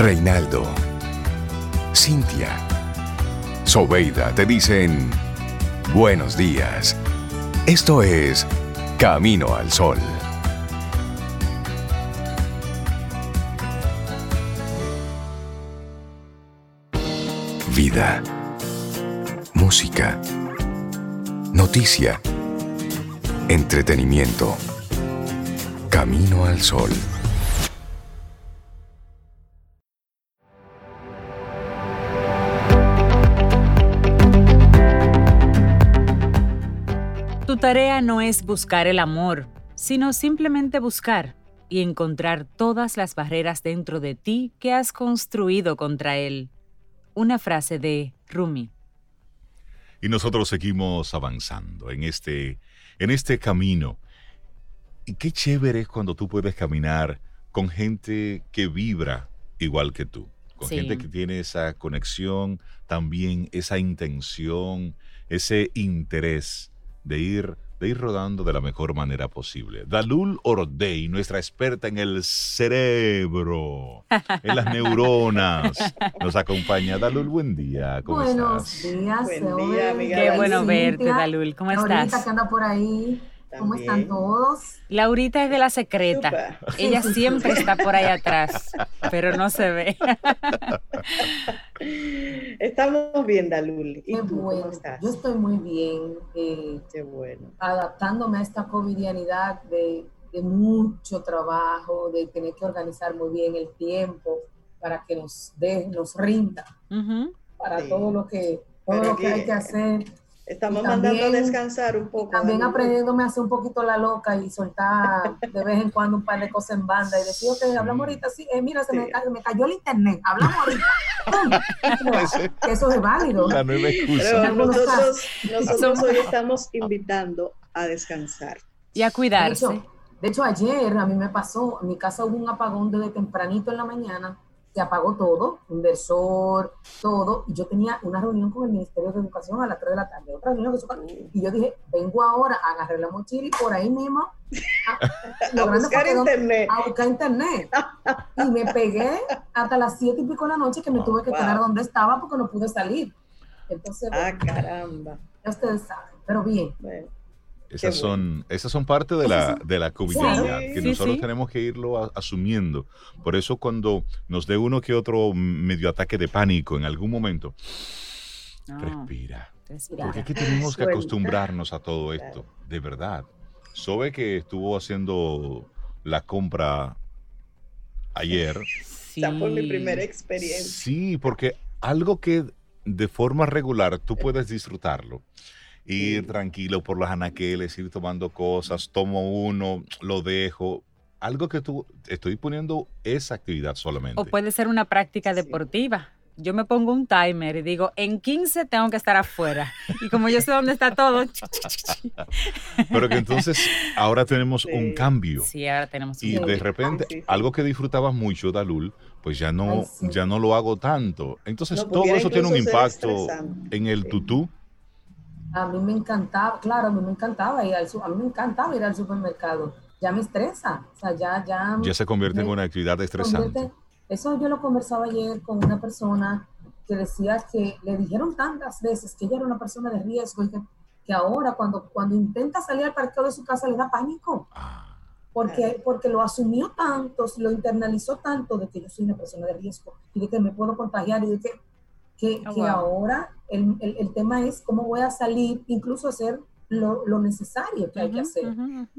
Reinaldo, Cintia, Sobeida te dicen buenos días. Esto es Camino al Sol. Vida. Música. Noticia. Entretenimiento. Camino al Sol. Tarea no es buscar el amor, sino simplemente buscar y encontrar todas las barreras dentro de ti que has construido contra él. Una frase de Rumi. Y nosotros seguimos avanzando en este, en este camino. Y qué chévere es cuando tú puedes caminar con gente que vibra igual que tú, con Sí. gente que tiene esa conexión, también esa intención, ese interés de ir, de ir rodando de la mejor manera posible. Dalul Ordey, nuestra experta en el cerebro, en las neuronas, nos acompaña. Dalul, buen día. ¿Cómo Buenos estás? días, Buen Seobe. día, amiga Qué bueno verte, Dalul. ¿Cómo estás? que anda por ahí. ¿Cómo están todos? Laurita es de la secreta. Ella siempre está por ahí atrás, pero no se ve. Estamos bien, Dalul. ¿Y Qué tú bueno. cómo estás? Yo estoy muy bien, eh, Qué bueno. adaptándome a esta covidianidad de, de mucho trabajo, de tener que organizar muy bien el tiempo para que nos dé, nos rinda para Sí. todo lo que todo Pero lo que hay que hacer. Estamos Y mandando a también- descansar un poco. También aprendiéndome a hacer un poquito la loca y soltar de vez en cuando un par de cosas en banda y decir, ok, hablamos ahorita, sí, eh, mira, se me, Sí. ca- se me cayó el internet, hablamos ahorita. Eso es válido. La nueva excusa. Pero nosotros, nosotros hoy estamos invitando a descansar. Y a De cuidarse. hecho, de hecho, ayer a mí me pasó, en mi casa hubo un apagón desde tempranito en la mañana, se apagó todo, inversor, todo, y yo tenía una reunión con el Ministerio de Educación a las 3 de la tarde, otra reunión y yo dije, vengo ahora, agarré la mochila y por ahí mismo a, buscar internet. a buscar internet. Y me pegué hasta las siete y pico de la noche que me tuve que Wow. quedar donde estaba porque no pude salir. Entonces, Ah, caramba. ya ustedes saben, pero bien. Bueno, Esas Qué son, esas son parte de la, de la Sí, que sí, nosotros sí. tenemos que irlo a- asumiendo. Por eso cuando nos dé uno que otro medio ataque de pánico en algún momento, No, respira. respira. Porque es que tenemos que Suelta. acostumbrarnos a todo esto, de verdad. Sobe que estuvo haciendo la compra ayer. Sí. esa fue mi primera experiencia. Sí, porque algo que de forma regular tú puedes disfrutarlo. Ir Sí. tranquilo por los anaqueles, ir tomando cosas, tomo uno, lo dejo. Algo que tú, estoy poniendo esa actividad solamente. O puede ser una práctica Sí. deportiva. Yo me pongo un timer y digo, en 15 tengo que estar afuera. Y como yo sé dónde está todo, Pero que entonces ahora tenemos un Sí. cambio. sí, ahora tenemos Y un de repente, Sí, sí, algo que disfrutabas mucho, Dalul, pues ya no, Ay, sí. ya no lo hago tanto. Entonces, No, todo eso tiene un impacto en el Sí. tutú. A mí me encantaba, claro, a mí me encantaba ir al, a mí me encantaba ir al supermercado. Ya me estresa, o sea, ya, ya. Ya se convierte en me una actividad estresante. convierte- Eso yo lo conversaba ayer con una persona que decía que le dijeron tantas veces que ella era una persona de riesgo y que, que ahora cuando, cuando intenta salir al parqueo de su casa le da pánico. Ah, porque, porque lo asumió tanto, lo internalizó tanto de que yo soy una persona de riesgo y de que me puedo contagiar y de que, que, Oh, que wow. ahora el, el, el tema es cómo voy a salir, incluso hacer lo, lo necesario que hay que hacer.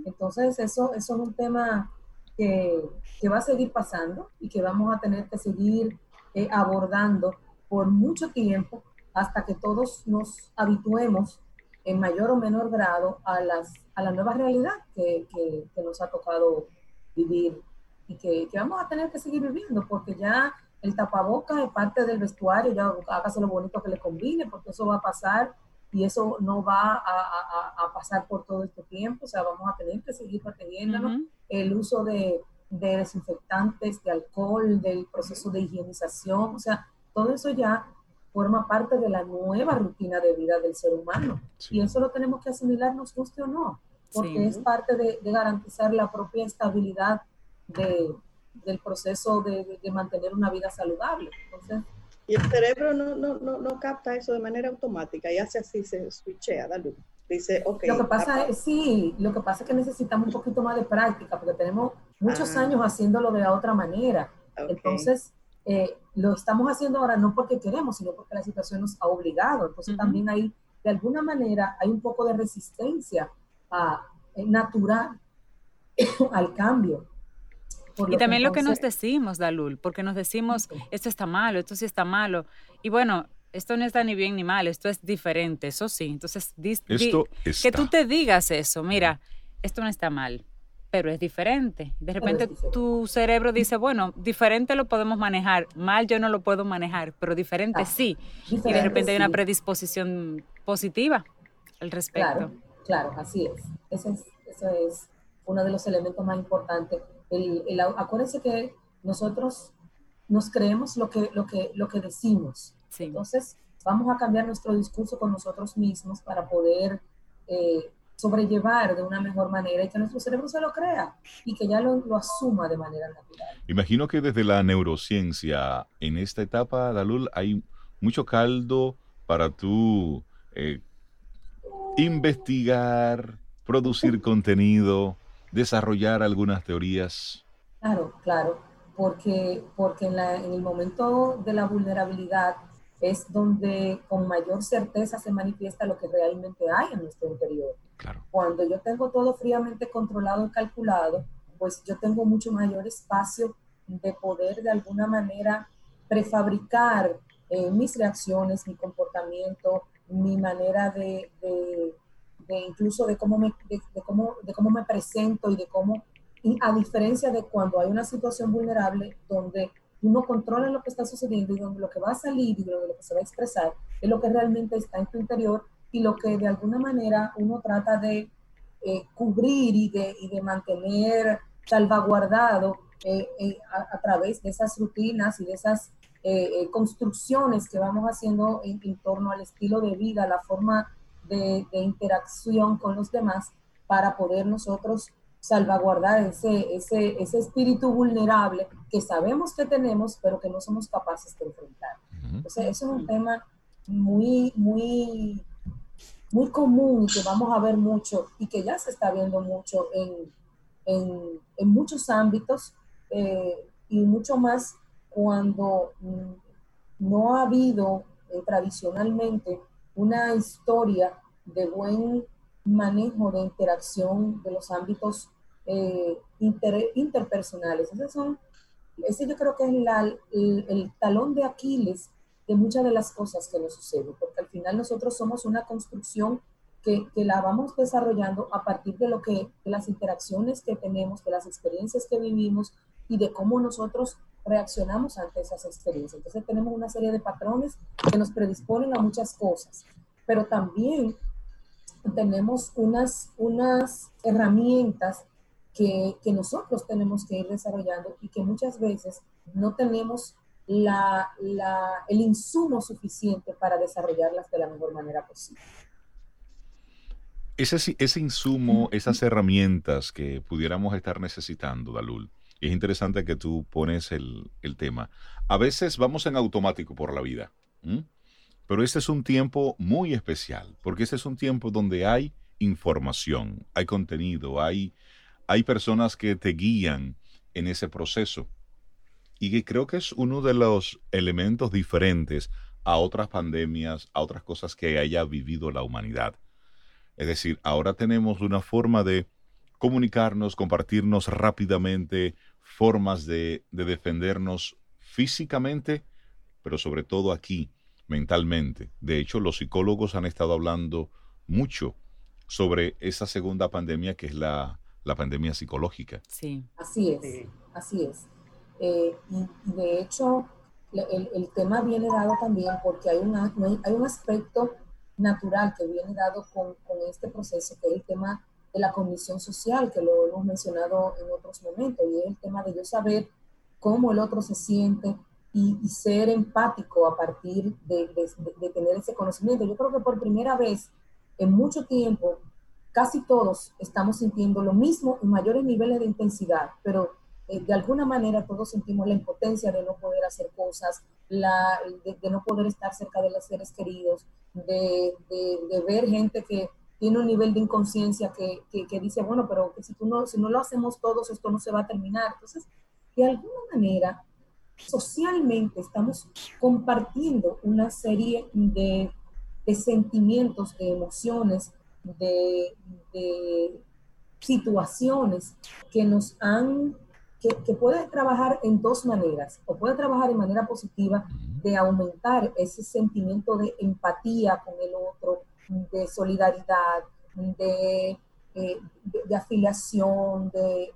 Entonces, eso, eso es un tema que, que va a seguir pasando y que vamos a tener que seguir eh, abordando por mucho tiempo hasta que todos nos habituemos en mayor o menor grado a, las, a la nueva realidad que, que- que nos ha tocado vivir y que, que vamos a tener que seguir viviendo porque ya el tapabocas es parte del vestuario, ya hágase lo bonito que le combine porque eso va a pasar y eso no va a, a- a- pasar por todo este tiempo, o sea, vamos a tener que seguir protegiéndonos Ujú. el uso de, de desinfectantes, de alcohol, del proceso de higienización, o sea, todo eso ya forma parte de la nueva rutina de vida del ser humano. sí. Y eso lo tenemos que asimilar, nos guste o no, porque Sí. es parte de, de garantizar la propia estabilidad de, del proceso de, de- mantener una vida saludable. Entonces, Y el cerebro no, no, no, no capta eso de manera automática y hace así, se switchea, da luz. Dice, ok. lo que pasa apa- es, sí, lo que pasa es que necesitamos un poquito más de práctica, porque tenemos muchos Ah. años haciéndolo de la otra manera. ok. Entonces, eh, lo estamos haciendo ahora no porque queremos, sino porque la situación nos ha obligado. Entonces, Ujú. también hay, de alguna manera, hay un poco de resistencia a, eh, natural al cambio. Y que también lo que nos decimos, Dalul, porque nos decimos, Sí. esto está malo, esto sí está malo. Y bueno, esto no está ni bien ni mal, esto es diferente, eso sí. Entonces, dis- Esto que tú te digas eso, mira, esto no está mal, pero es diferente. De repente diferente. tu cerebro dice, bueno, diferente lo podemos manejar, mal yo no lo puedo manejar, pero diferente Ah, sí. Y de repente hay una predisposición positiva al respecto. Claro, claro, así es. Ese es, ese es uno de los elementos más importantes. El, el acuérdense que nosotros nos creemos lo que, lo que, lo que decimos. Sí. Entonces, vamos a cambiar nuestro discurso con nosotros mismos para poder eh, sobrellevar de una mejor manera y que nuestro cerebro se lo crea y que ya lo, lo asuma de manera natural. Imagino que desde la neurociencia, en esta etapa, Dalul, hay mucho caldo para tú eh, investigar, producir contenido, desarrollar algunas teorías. Claro, claro, porque, porque en, la- en el momento de la vulnerabilidad es donde con mayor certeza se manifiesta lo que realmente hay en nuestro interior. Claro. Cuando yo tengo todo fríamente controlado y calculado, pues yo tengo mucho mayor espacio de poder de alguna manera prefabricar eh, mis reacciones, mi comportamiento, mi manera de, de- de incluso de cómo, me, de, de cómo, de cómo me presento y de cómo, y a diferencia de cuando hay una situación vulnerable donde uno controla lo que está sucediendo y donde lo que va a salir y donde lo que se va a expresar es lo que realmente está en tu interior y lo que de alguna manera uno trata de eh, cubrir y de, y de mantener salvaguardado eh, eh, a, a través de esas rutinas y de esas eh, eh, construcciones que vamos haciendo en, en torno al estilo de vida, la forma de, de interacción con los demás para poder nosotros salvaguardar ese, ese, ese espíritu vulnerable que sabemos que tenemos, pero que no somos capaces de enfrentar. Entonces, eso es un tema muy, muy, muy común y que vamos a ver mucho y que ya se está viendo mucho en, en, en muchos ámbitos eh, y mucho más cuando mm, no ha habido eh, tradicionalmente una historia de buen manejo de interacción de los ámbitos eh, inter- interpersonales. Esos son, ese yo creo que es el, el talón de Aquiles de muchas de las cosas que nos suceden, porque al final nosotros somos una construcción que, que la vamos desarrollando a partir de lo que, de las interacciones que tenemos, de las experiencias que vivimos y de cómo nosotros reaccionamos ante esas experiencias. Entonces tenemos una serie de patrones que nos predisponen a muchas cosas, pero también tenemos unas, unas herramientas que, que nosotros tenemos que ir desarrollando y que muchas veces no tenemos la, la, el insumo suficiente para desarrollarlas de la mejor manera posible. Ese, ese insumo, esas herramientas que pudiéramos estar necesitando, Dalul, es interesante que tú pones el, el tema. A veces vamos en automático por la vida, ¿m? pero este es un tiempo muy especial, porque este es un tiempo donde hay información, hay contenido, hay, hay personas que te guían en ese proceso. Y que creo que es uno de los elementos diferentes a otras pandemias, a otras cosas que haya vivido la humanidad. Es decir, ahora tenemos una forma de comunicarnos, compartirnos rápidamente, formas de, de defendernos físicamente, pero sobre todo aquí, mentalmente. De hecho, los psicólogos han estado hablando mucho sobre esa segunda pandemia que es la, la pandemia psicológica. Sí. Así es, Sí. así es. Eh, y, de hecho, el, el tema viene dado también porque hay, una, hay un aspecto natural que viene dado con, con este proceso, que es el tema de la condición social, que lo hemos mencionado en otros momentos, y es el tema de yo saber cómo el otro se siente y, y ser empático a partir de, de- de- de tener ese conocimiento. Yo creo que por primera vez en mucho tiempo, casi todos estamos sintiendo lo mismo en mayores niveles de intensidad, pero eh, de alguna manera todos sentimos la impotencia de no poder hacer cosas, la, de, no poder estar cerca de los seres queridos, de, de, ver gente que tiene un nivel de inconsciencia que, que, dice, bueno, pero que si, tú no, si no lo hacemos todos, esto no se va a terminar. Entonces, de alguna manera, socialmente estamos compartiendo una serie de, de sentimientos, de emociones, de, de situaciones que nos han que, puede trabajar en dos maneras, o puede trabajar de manera positiva de aumentar ese sentimiento de empatía con el otro, de solidaridad, de, eh, de, afiliación, de,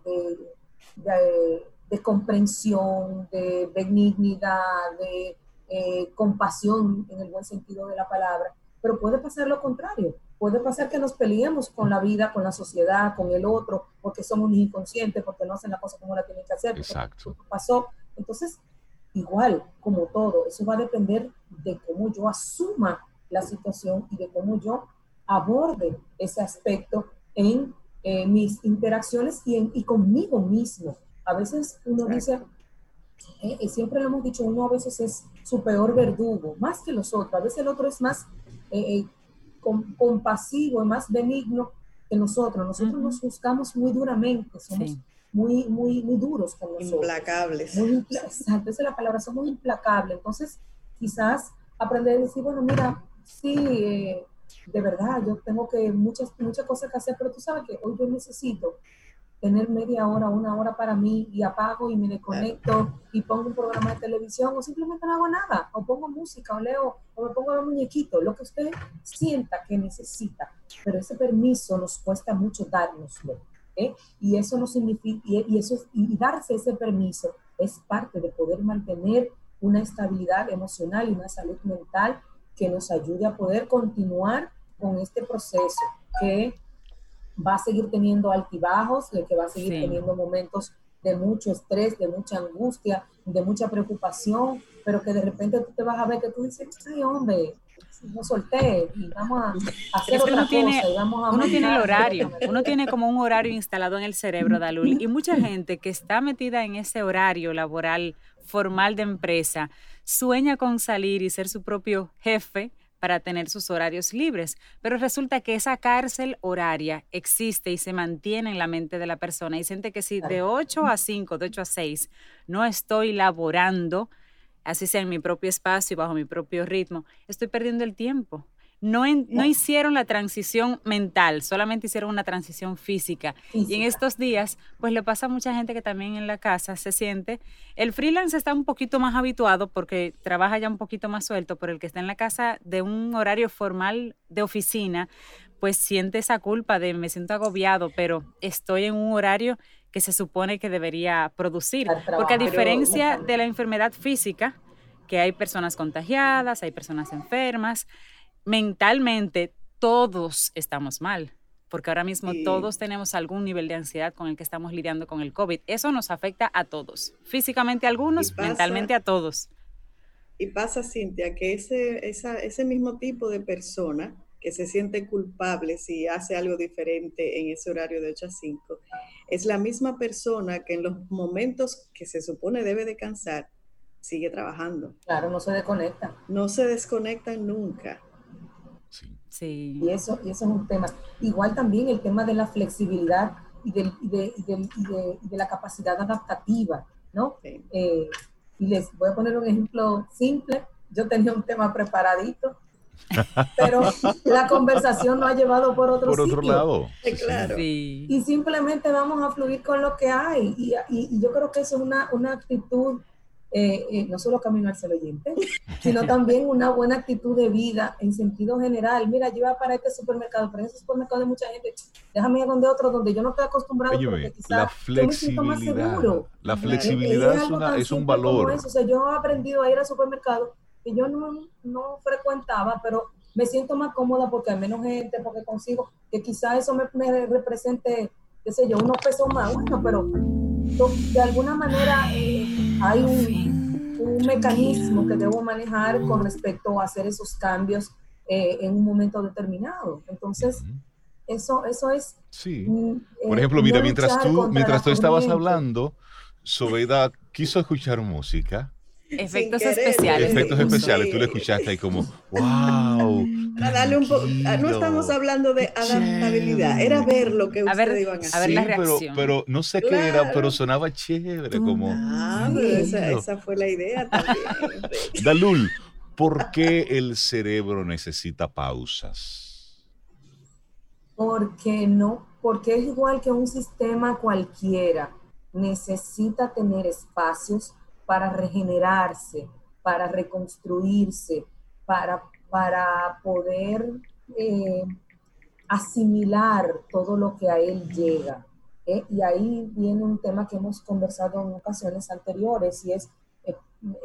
de, comprensión, de benignidad, de eh, compasión en el buen sentido de la palabra, pero puede pasar lo contrario, Puede pasar que nos peleemos con la vida, con la sociedad, con el otro, porque somos inconscientes, porque no hacen la cosa como la tienen que hacer. Exacto. Pasó. Entonces, igual, como todo, eso va a depender de cómo yo asuma la situación y de cómo yo aborde ese aspecto en mis interacciones y, en, y conmigo mismo. A veces uno dice, eh, eh, siempre lo hemos dicho, uno a veces es su peor verdugo, más que los otros. A veces el otro es más eh, compasivo y más benigno que nosotros. Nosotros nos buscamos muy duramente, somos muy, muy, muy duros con nosotros. Implacables. Muy exacto, esa es la palabra, somos implacables. Entonces, quizás aprender a decir, bueno, mira, sí, eh, de verdad, yo tengo que muchas, muchas cosas que hacer, pero tú sabes que hoy yo necesito tener media hora, una hora para mí y apago y me desconecto y pongo un programa de televisión o simplemente no hago nada, o pongo música o leo o me pongo a muñequito, lo que usted sienta que necesita, pero ese permiso nos cuesta mucho dárnoslo. ¿eh? Y eso no significa, y, eso, y darse ese permiso es parte de poder mantener una estabilidad emocional y una salud mental que nos ayude a poder continuar con este proceso que va a seguir teniendo altibajos, que va a seguir teniendo momentos de mucho estrés, de mucha angustia, de mucha preocupación, pero que de repente tú te vas a ver que tú dices, ay hombre, no solté y vamos a hacer otra cosa tiene, y vamos a Uno tiene el horario, uno tiene como un horario instalado en el cerebro, Dalul, y mucha gente que está metida en ese horario laboral formal de empresa sueña con salir y ser su propio jefe, para tener sus horarios libres, pero resulta que esa cárcel horaria existe y se mantiene en la mente de la persona y siente que si de 8 a 5, de 8 a 6, no estoy laborando, así sea en mi propio espacio y bajo mi propio ritmo, estoy perdiendo el tiempo no, no hicieron la transición mental, solamente hicieron una transición física. Y en estos días, pues le pasa a mucha gente que también en la casa se siente, el freelance está un poquito más habituado porque trabaja ya un poquito más suelto, pero el que está en la casa de un horario formal de oficina, pues siente esa culpa de me siento agobiado, pero estoy en un horario que se supone que debería producir. Porque a diferencia de la enfermedad física, que hay personas contagiadas, hay personas enfermas, mentalmente todos estamos mal, porque ahora mismo todos tenemos algún nivel de ansiedad con el que estamos lidiando con el COVID. Eso nos afecta a todos, físicamente a algunos, mentalmente a todos. Y pasa, Cintia, que ese, ese mismo tipo de persona que se siente culpable si hace algo diferente en ese horario de 8 a 5, es la misma persona que en los momentos que se supone debe descansar, sigue trabajando. Claro, no se desconecta. No se desconectan nunca. Y, eso, y eso es un tema. Igual también el tema de la flexibilidad y, de, la capacidad adaptativa, ¿no? Eh, y les voy a poner un ejemplo simple. Yo tenía un tema preparadito, pero la conversación no ha llevado por otro, por otro lado. Claro. Y simplemente vamos a fluir con lo que hay. Y, y, yo creo que eso es una, una actitud eh, eh, no solo camino al oyente, sino también una buena actitud de vida en sentido general. Mira, yo iba para este supermercado, en ese supermercado hay mucha gente, déjame ir a donde otro, donde yo no estoy acostumbrado, Oye, la flexibilidad, La flexibilidad es, un valor. O sea, yo he aprendido a ir al supermercado que yo no, no frecuentaba, pero me siento más cómoda porque hay menos gente, porque consigo que quizá eso me, me represente, qué sé yo, unos pesos más, bueno, pero de alguna manera eh, hay un, un, mecanismo que debo manejar con respecto a hacer esos cambios eh, en un momento determinado. Entonces, eso, eso es... Sí. Mm, Por ejemplo, mira, mientras tú, mientras tú estabas hablando, Sobeida quiso escuchar música. Efectos querer, especiales. Efectos Sí. especiales. Tú le escuchaste ahí como, wow. Darle un poco, no estamos hablando de adaptabilidad, era ver lo que A ustedes ver, iban a a hacer. ver la pero, reacción. pero no sé qué era, pero sonaba chévere, como. Ah, pero esa, esa fue la idea también. Dalul, ¿por qué el cerebro necesita pausas? Porque no, porque es igual que un sistema cualquiera. Necesita tener espacios para regenerarse, para reconstruirse, para, para poder eh, asimilar todo lo que a él llega. ¿eh? Y ahí viene un tema que hemos conversado en ocasiones anteriores y es eh,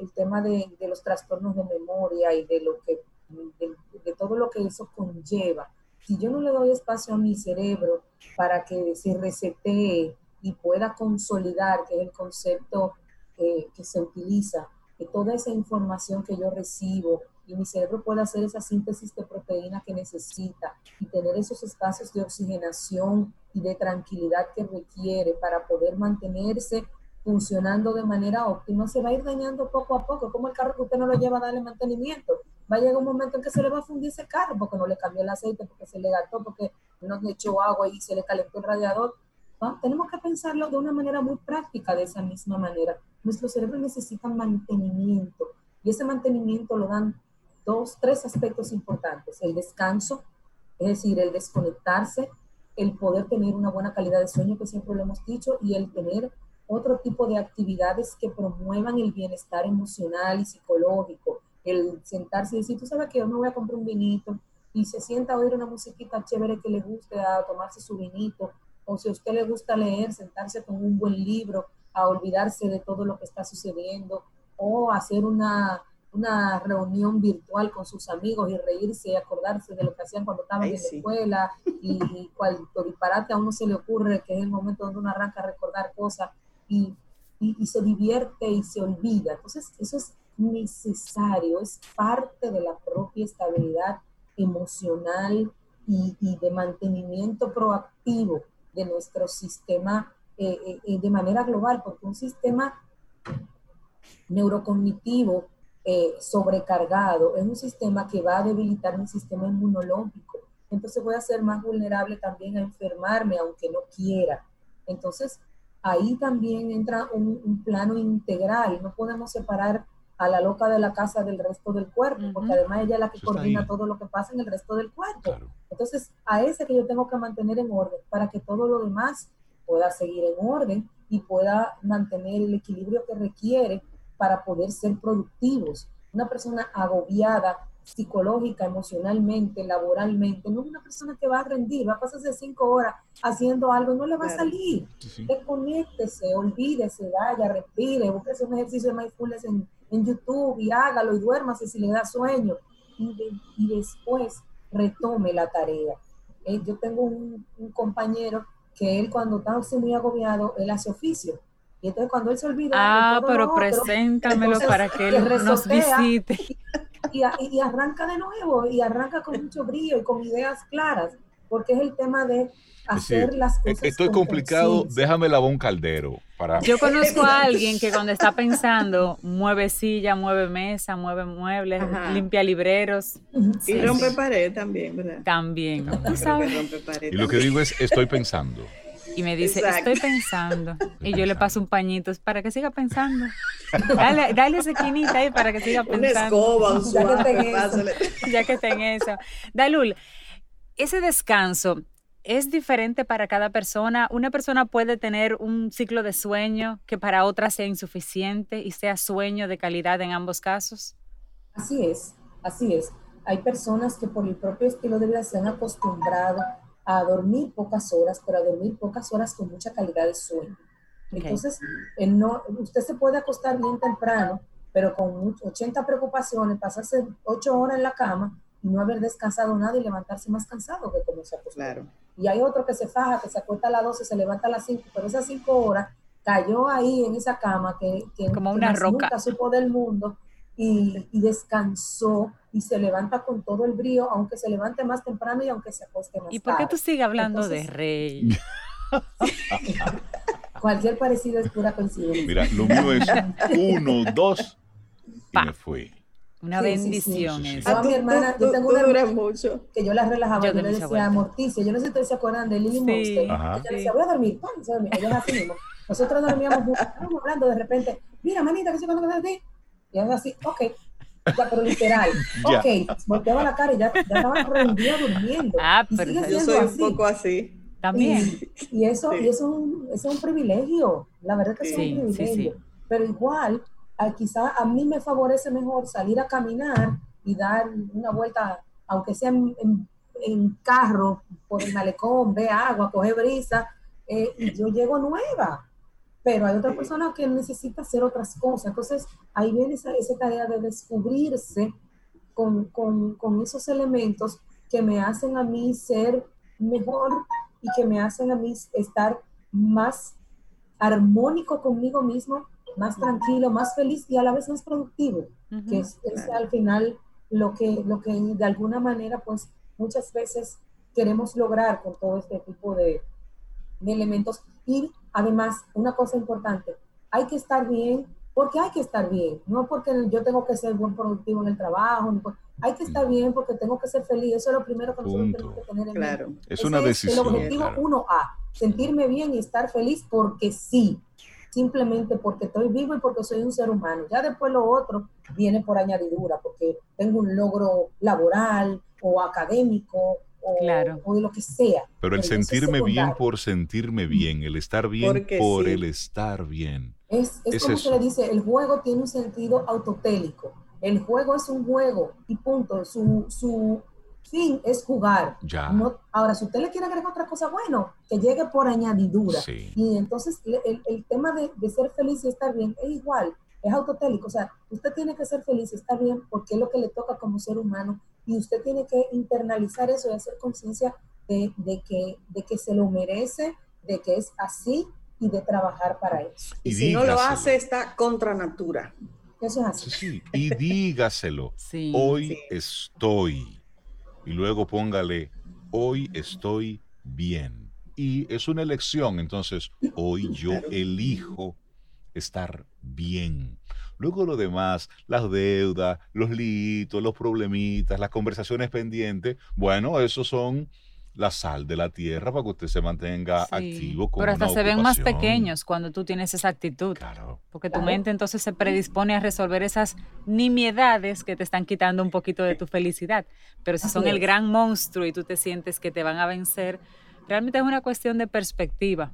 el tema de, de los trastornos de memoria y de, lo que, de, de todo lo que eso conlleva si yo no le doy espacio a mi cerebro para que se resetee y pueda consolidar, que es el concepto que se utiliza, que toda esa información que yo recibo y mi cerebro pueda hacer esa síntesis de proteína que necesita y tener esos espacios de oxigenación y de tranquilidad que requiere para poder mantenerse funcionando de manera óptima, se va a ir dañando poco a poco, como el carro que usted no lo lleva a darle mantenimiento. Va a llegar un momento en que se le va a fundir ese carro porque no le cambió el aceite, porque se le gastó, porque no le echó agua y se le calentó el radiador. Tenemos que pensarlo de una manera muy práctica, de esa misma manera. Nuestro cerebro necesita mantenimiento y ese mantenimiento lo dan dos, tres aspectos importantes. El descanso, es decir, el desconectarse, el poder tener una buena calidad de sueño, que siempre lo hemos dicho, y el tener otro tipo de actividades que promuevan el bienestar emocional y psicológico. El sentarse y decir, tú sabes que yo me voy a comprar un vinito y se sienta a oír una musiquita chévere que le guste, a tomarse su vinito, o si a usted le gusta leer, sentarse con un buen libro, a olvidarse de todo lo que está sucediendo, o hacer una, una reunión virtual con sus amigos y reírse y acordarse de lo que hacían cuando estaban Ay, en la escuela y, y disparate a uno se le ocurre, que es el momento donde uno arranca a recordar cosas y, y, y se divierte y se olvida. Entonces, eso es necesario, es parte de la propia estabilidad emocional y, y de mantenimiento proactivo de nuestro sistema eh, eh, eh, de manera global, porque un sistema neurocognitivo eh, sobrecargado es un sistema que va a debilitar mi sistema inmunológico. Entonces voy a ser más vulnerable también a enfermarme, aunque no quiera. Entonces, ahí también entra un, un plano integral. No podemos separar a la loca de la casa del resto del cuerpo, porque además ella es la que Eso coordina todo lo que pasa en el resto del cuerpo. Claro. Entonces, a ese que yo tengo que mantener en orden para que todo lo demás pueda seguir en orden y pueda mantener el equilibrio que requiere para poder ser productivos. Una persona agobiada psicológica, emocionalmente, laboralmente, no es una persona que va a rendir, va a pasarse cinco horas haciendo algo, no le va a salir. Sí, sí. Desconéctese, olvídese, vaya, respire, búsquese un ejercicio de mindfulness en, en YouTube y hágalo y duérmase si le da sueño. Y, de- y después retome la tarea. Eh, yo tengo un, un compañero que él cuando está muy agobiado, él hace oficio. Y entonces cuando él se olvida... Ah, pero preséntamelo entonces, para que él nos visite. y arranca de nuevo y arranca con mucho brillo y con ideas claras, porque es el tema de hacer decir, las E- cosas. Estoy complicado, déjame lavar un caldero para... Yo conozco a alguien que cuando está pensando, mueve silla, mueve mesa, mueve muebles, Ajá. limpia libreros, Y rompe pared también, ¿verdad? también. Tú sabes. rompe pared Y lo que digo es, estoy pensando. Y me dice, Exacto. estoy pensando. Y yo le paso un pañito para que siga pensando. Dale, dale esa esquinita ahí para que siga Una pensando. escoba, un Ya que suave, ya que está en eso. Dalul, ese descanso es diferente para cada persona. Una persona puede tener un ciclo de sueño que para otra sea insuficiente y sea sueño de calidad en ambos casos. Así es, así es. Hay personas que por el propio estilo de vida se han acostumbrado a dormir pocas horas, pero a dormir pocas horas con mucha calidad de sueño. Ok. Entonces, no, usted se puede acostar bien temprano, pero con much- 80 preocupaciones, pasarse 8 horas en la cama y no haber descansado nada y levantarse más cansado que como se acostó. Claro. Y hay otro que se faja, que se acuesta a las 12, se levanta a las 5, pero esas 5 horas cayó ahí en esa cama que, que Como que una más roca. nunca supo del mundo y, y descansó y se levanta con todo el brío, aunque se levante más temprano y aunque se acueste más ¿Y por qué tú tarde. sigues hablando de rey? Cualquier parecido es pura coincidencia. Mira, lo mío es uno, dos y Pa. me fui. Una Sí, sí, sí. bendición Sí, sí, sí. eso. Yo a mi hermana, Tú- yo tengo tú una hermana mucho. que yo la relajaba, Yo yo, le decía. Morticia, yo no sé si ustedes se acuerdan de Lily Sí. Monster. Ella decía, voy a dormir, pan, se dormía. Ella así mismo. Nosotros dormíamos estábamos hablando de repente, mira, manita, que se cuando de ti. Y ella así, ok. Ya, pero literal, ok. Volteaba la cara y ya, ya estaba rendida durmiendo. Ah, pero Yo soy un así. poco así. También. Y, y eso, Sí. y eso, es un, eso es un privilegio, la verdad que es Sí, un sí, privilegio. sí. Pero igual, a, quizá a mí me favorece mejor salir a caminar y dar una vuelta, aunque sea en, en- carro, por el malecón, ver agua, coger brisa, eh, y yo llego nueva. Pero hay otras personas que necesitan hacer otras cosas. Entonces, ahí viene esa, esa tarea de descubrirse con, con, con esos elementos que me hacen a mí ser mejor y que me hacen a mí estar más armónico conmigo mismo, más tranquilo, más feliz y a la vez más productivo, que es, es Claro. al final lo que, lo que de alguna manera pues muchas veces queremos lograr con todo este tipo de, de elementos. Y además, una cosa importante, hay que estar bien porque hay que estar bien, no porque yo tengo que ser buen productivo en el trabajo, hay que estar bien porque tengo que ser feliz, eso es lo primero que nosotros Punto. tenemos que tener en mente. Claro. Es Ese una el decisión. objetivo claro. 1A, sentirme bien y estar feliz porque sí, simplemente porque estoy vivo y porque soy un ser humano. Ya después lo otro viene por añadidura, porque tengo un logro laboral o académico o, Claro. o de lo que sea. Pero el sentirme bien por sentirme bien, el estar bien Porque por sí. el estar bien. Es, es Es como eso. se le dice, el juego tiene un sentido autotélico. El juego es un juego y punto. Su, su fin es jugar. Ya. No- ahora, si usted le quiere agregar otra cosa, bueno, que llegue por añadidura. Sí. Y entonces le- el, el tema de, de ser feliz y estar bien es igual, es autotélico. O sea, usted tiene que ser feliz y estar bien porque es lo que le toca como ser humano y usted tiene que internalizar eso y hacer conciencia de, de que, de que se lo merece, de que es así y de trabajar para eso. Y, Y si no lo dígaselo. hace, está contra natura. Eso es así. Sí, sí. Y dígaselo. Sí. Hoy Sí. estoy. Y luego póngale, hoy estoy bien. Y es una elección, entonces, hoy yo elijo estar bien. Luego lo demás, las deudas, los litos, los problemitas, las conversaciones pendientes, bueno, esos son la sal de la tierra para que usted se mantenga Sí. activo con Pero hasta una se ven más pequeños cuando tú tienes esa actitud. Claro. Porque tu Claro. mente entonces se predispone a resolver esas nimiedades que te están quitando un poquito de tu felicidad. Pero si Así son el gran monstruo y tú te sientes que te van a vencer, realmente es una cuestión de perspectiva.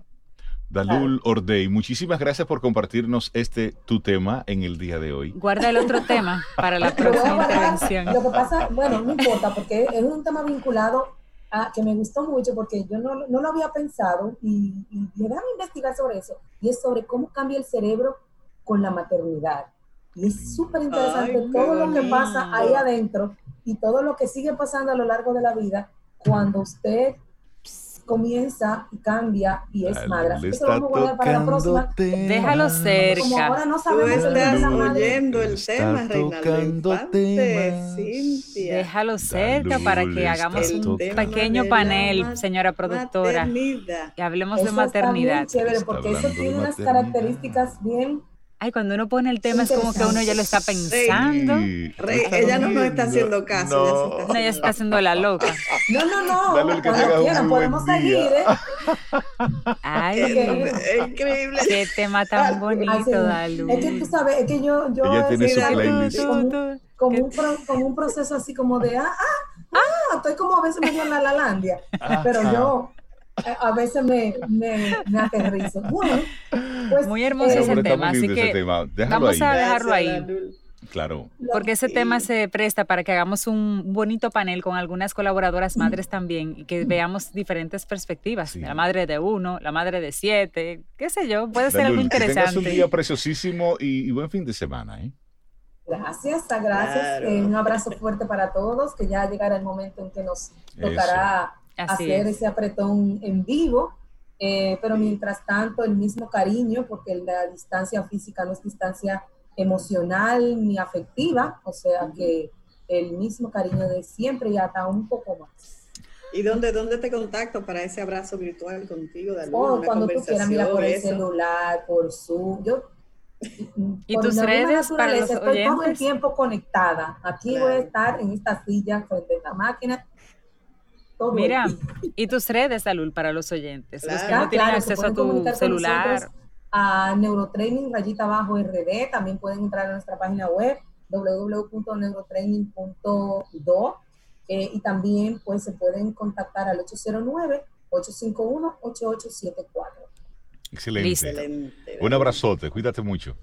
Dalul Ordey, muchísimas gracias por compartirnos este tu tema en el día de hoy. Guarda el otro tema para la próxima intervención. Lo que pasa, bueno, no importa, porque es un tema vinculado a que me gustó mucho, porque yo no, no lo había pensado y, y dije, déjame investigar sobre eso. Y es sobre cómo cambia el cerebro con la maternidad. Y es súper interesante todo lo que pasa ahí adentro y todo lo que sigue pasando a lo largo de la vida cuando usted comienza y cambia y es que eso está lo vamos a guardar para la próxima. Déjalo ser. Como cerca. ahora no Tú sabemos el de estás madre. oyendo el tema, Reinaldo. Cintia. Déjalo cerca para que hagamos un pequeño panel, señora productora, maternidad. y hablemos de Eso está bien maternidad. chévere, porque eso tiene unas maternidad. características bien Ay, cuando uno pone el tema es como que uno ya lo está pensando. Sí, Rey, ella no nos está haciendo caso, No. ella se está No, ella está haciendo la loca. No, no, no. Dale el que cuando quieran, podemos día. seguir, ¿eh? Ay, Es increíble. qué tema tan bonito, Así. Dalu. Es que tú sabes, es que yo, yo Ella tiene su playlist. como, un- como un, pro- como un proceso así como de, ah, ah, ah, estoy como a veces medio en la lalandia, pero yo eh, a veces me, me, me aterrizo. Bueno, pues, Muy hermoso Pero, ese tema, así que tema. Vamos ahí. a dejarlo ahí. Gracias. Claro. Porque ese tema se presta para que hagamos un bonito panel con algunas colaboradoras madres también y que veamos diferentes perspectivas. Sí. La madre de uno, la madre de siete, qué sé yo, puede ser algo que tengas un interesante. día preciosísimo y, y buen fin de semana. ¿eh? Gracias, gracias. Claro. Eh, un abrazo fuerte para todos, que ya llegará el momento en que nos tocará Así hacer es. ese apretón en vivo, eh, pero mientras tanto el mismo cariño, porque la distancia física no es distancia emocional ni afectiva, o sea que el mismo cariño de siempre y hasta un poco más. ¿Y dónde, dónde te contacto para ese abrazo virtual contigo, Dalú? Oh, una cuando tú quieras, mira, por el celular, por Zoom. Yo, ¿Y por tus redes para los Estoy todo el oyentes? tiempo conectada. Aquí voy a estar en esta silla frente a la máquina. Todo Mira, y tus redes, Salud, para los oyentes, los que Claro. no tienen Claro, se acceso a tu celular. a Neurotraining rayita abajo RD. También pueden entrar a nuestra página web www.neurotraining.do eh, y también pues se pueden contactar al 809-851-8874. Excelente. Listo. Excelente. Un abrazote, cuídate mucho.